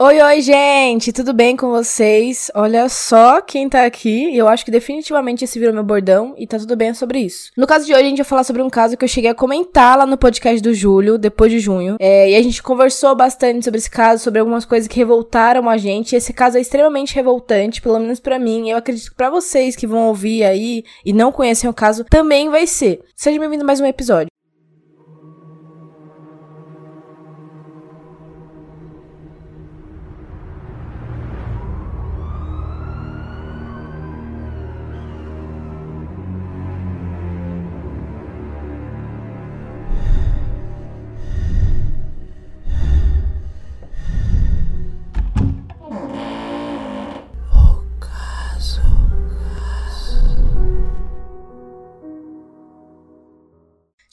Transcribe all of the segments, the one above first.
Oi, oi, gente! Tudo bem com vocês? Olha só quem tá aqui. Eu acho que definitivamente esse virou meu bordão e tá tudo bem sobre isso. No caso de hoje, a gente vai falar sobre um caso que eu cheguei a comentar lá no podcast do Júlio, depois de junho. É, e a gente conversou bastante sobre esse caso, sobre algumas coisas que revoltaram a gente. Esse caso é extremamente revoltante, pelo menos para mim. Eu acredito que pra vocês que vão ouvir aí e não conhecem o caso, também vai ser. Seja bem-vindo a mais um episódio.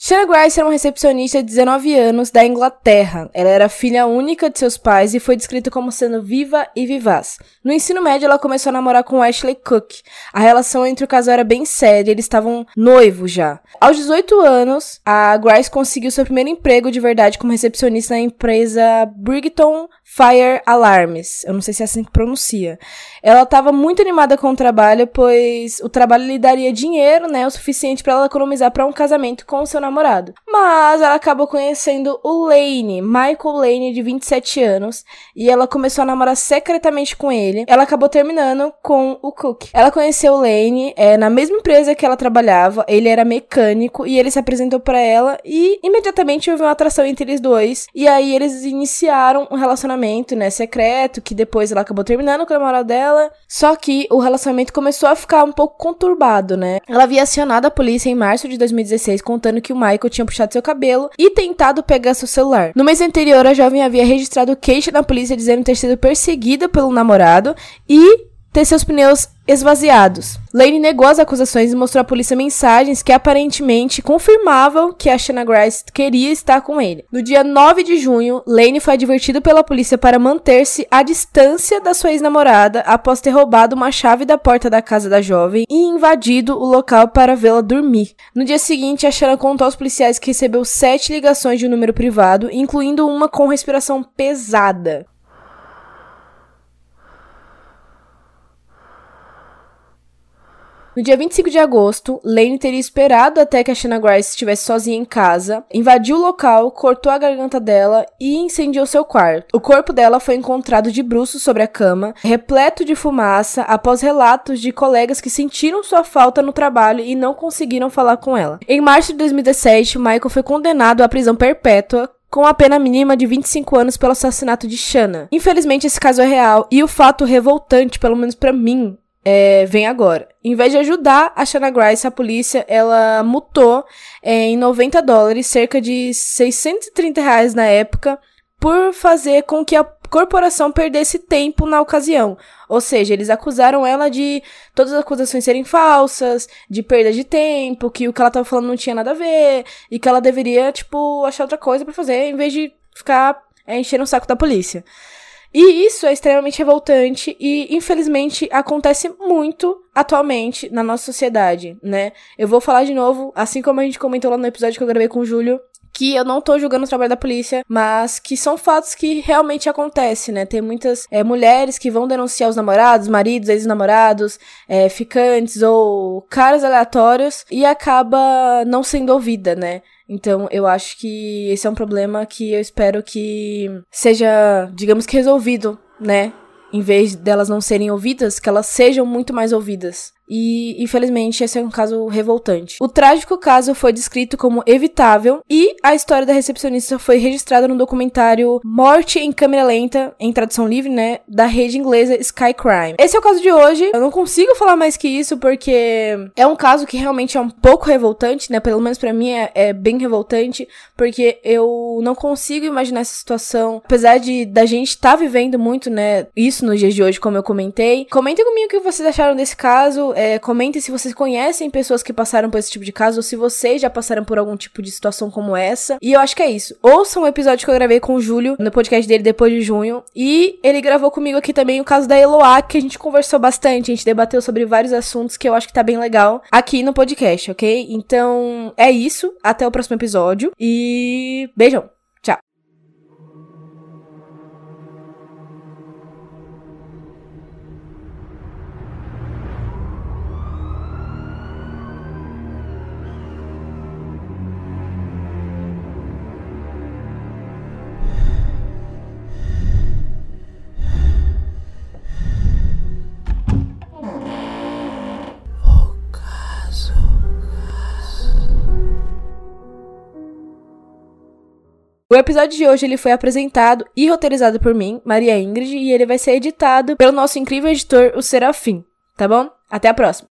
Shanna Grice era uma recepcionista de 19 anos da Inglaterra. Ela era filha única de seus pais e foi descrita como sendo viva e vivaz. No ensino médio, ela começou a namorar com Ashley Cook. A relação entre o casal era bem séria, eles estavam noivos já. Aos 18 anos, a Grice conseguiu seu primeiro emprego de verdade como recepcionista na empresa Brigton Fire Alarms. Eu não sei se é assim que pronuncia. Ela estava muito animada com o trabalho, pois o trabalho lhe daria dinheiro, né, o suficiente para ela economizar para um casamento com o seu namorado. Mas ela acabou conhecendo o Lane, Michael Lane, de 27 anos, e ela começou a namorar secretamente com ele. Ela acabou terminando com o Cook. Ela conheceu o Lane é, na mesma empresa que ela trabalhava, ele era mecânico e ele se apresentou para ela e imediatamente houve uma atração entre eles dois. E aí eles iniciaram um relacionamento relacionamento, né, secreto, que depois ela acabou terminando com a namorado dela. Só que o relacionamento começou a ficar um pouco conturbado, né? Ela havia acionado a polícia em março de 2016 contando que o Michael tinha puxado seu cabelo e tentado pegar seu celular. No mês anterior, a jovem havia registrado queixa na polícia dizendo ter sido perseguida pelo namorado e ter seus pneus esvaziados. Lane negou as acusações e mostrou à polícia mensagens que aparentemente confirmavam que a Shanna Grice queria estar com ele. No dia 9 de junho, Lane foi advertido pela polícia para manter-se à distância da sua ex-namorada após ter roubado uma chave da porta da casa da jovem e invadido o local para vê-la dormir. No dia seguinte, a Shanna contou aos policiais que recebeu sete ligações de um número privado, incluindo uma com respiração pesada. No dia 25 de agosto, Lane teria esperado até que a Shanna Grice estivesse sozinha em casa, invadiu o local, cortou a garganta dela e incendiou seu quarto. O corpo dela foi encontrado de bruços sobre a cama, repleto de fumaça, após relatos de colegas que sentiram sua falta no trabalho e não conseguiram falar com ela. Em março de 2017, Michael foi condenado à prisão perpétua com a pena mínima de 25 anos pelo assassinato de Shanna. Infelizmente, esse caso é real e o fato revoltante, pelo menos para mim, é, vem agora. Em vez de ajudar a Shanna Grice, a polícia, ela mutou é, em 90 dólares, cerca de 630 reais na época, por fazer com que a corporação perdesse tempo na ocasião. Ou seja, eles acusaram ela de todas as acusações serem falsas, de perda de tempo, que o que ela tava falando não tinha nada a ver, e que ela deveria, tipo, achar outra coisa para fazer, em vez de ficar é, enchendo o saco da polícia. E isso é extremamente revoltante e, infelizmente, acontece muito atualmente na nossa sociedade, né? Eu vou falar de novo, assim como a gente comentou lá no episódio que eu gravei com o Júlio, que eu não tô julgando o trabalho da polícia, mas que são fatos que realmente acontecem, né? Tem muitas é, mulheres que vão denunciar os namorados, maridos, ex-namorados, é, ficantes ou caras aleatórios e acaba não sendo ouvida, né? Então, eu acho que esse é um problema que eu espero que seja, digamos que resolvido, né? Em vez delas não serem ouvidas, que elas sejam muito mais ouvidas. E, infelizmente, esse é um caso revoltante. O trágico caso foi descrito como evitável e a história da recepcionista foi registrada no documentário Morte em Câmera Lenta, em tradução livre, né, da rede inglesa Sky Crime. Esse é o caso de hoje. Eu não consigo falar mais que isso porque é um caso que realmente é um pouco revoltante, né, pelo menos para mim é, é, bem revoltante, porque eu não consigo imaginar essa situação, apesar de da gente estar tá vivendo muito, né, isso nos dias de hoje, como eu comentei. Comentem comigo o que vocês acharam desse caso. É, comentem se vocês conhecem pessoas que passaram por esse tipo de caso ou se vocês já passaram por algum tipo de situação como essa. E eu acho que é isso. Ouçam o episódio que eu gravei com o Júlio no podcast dele depois de junho. E ele gravou comigo aqui também o caso da Eloá, que a gente conversou bastante. A gente debateu sobre vários assuntos que eu acho que tá bem legal aqui no podcast, ok? Então é isso. Até o próximo episódio. E beijão. O episódio de hoje ele foi apresentado e roteirizado por mim, Maria Ingrid, e ele vai ser editado pelo nosso incrível editor, o Serafim, tá bom? Até a próxima!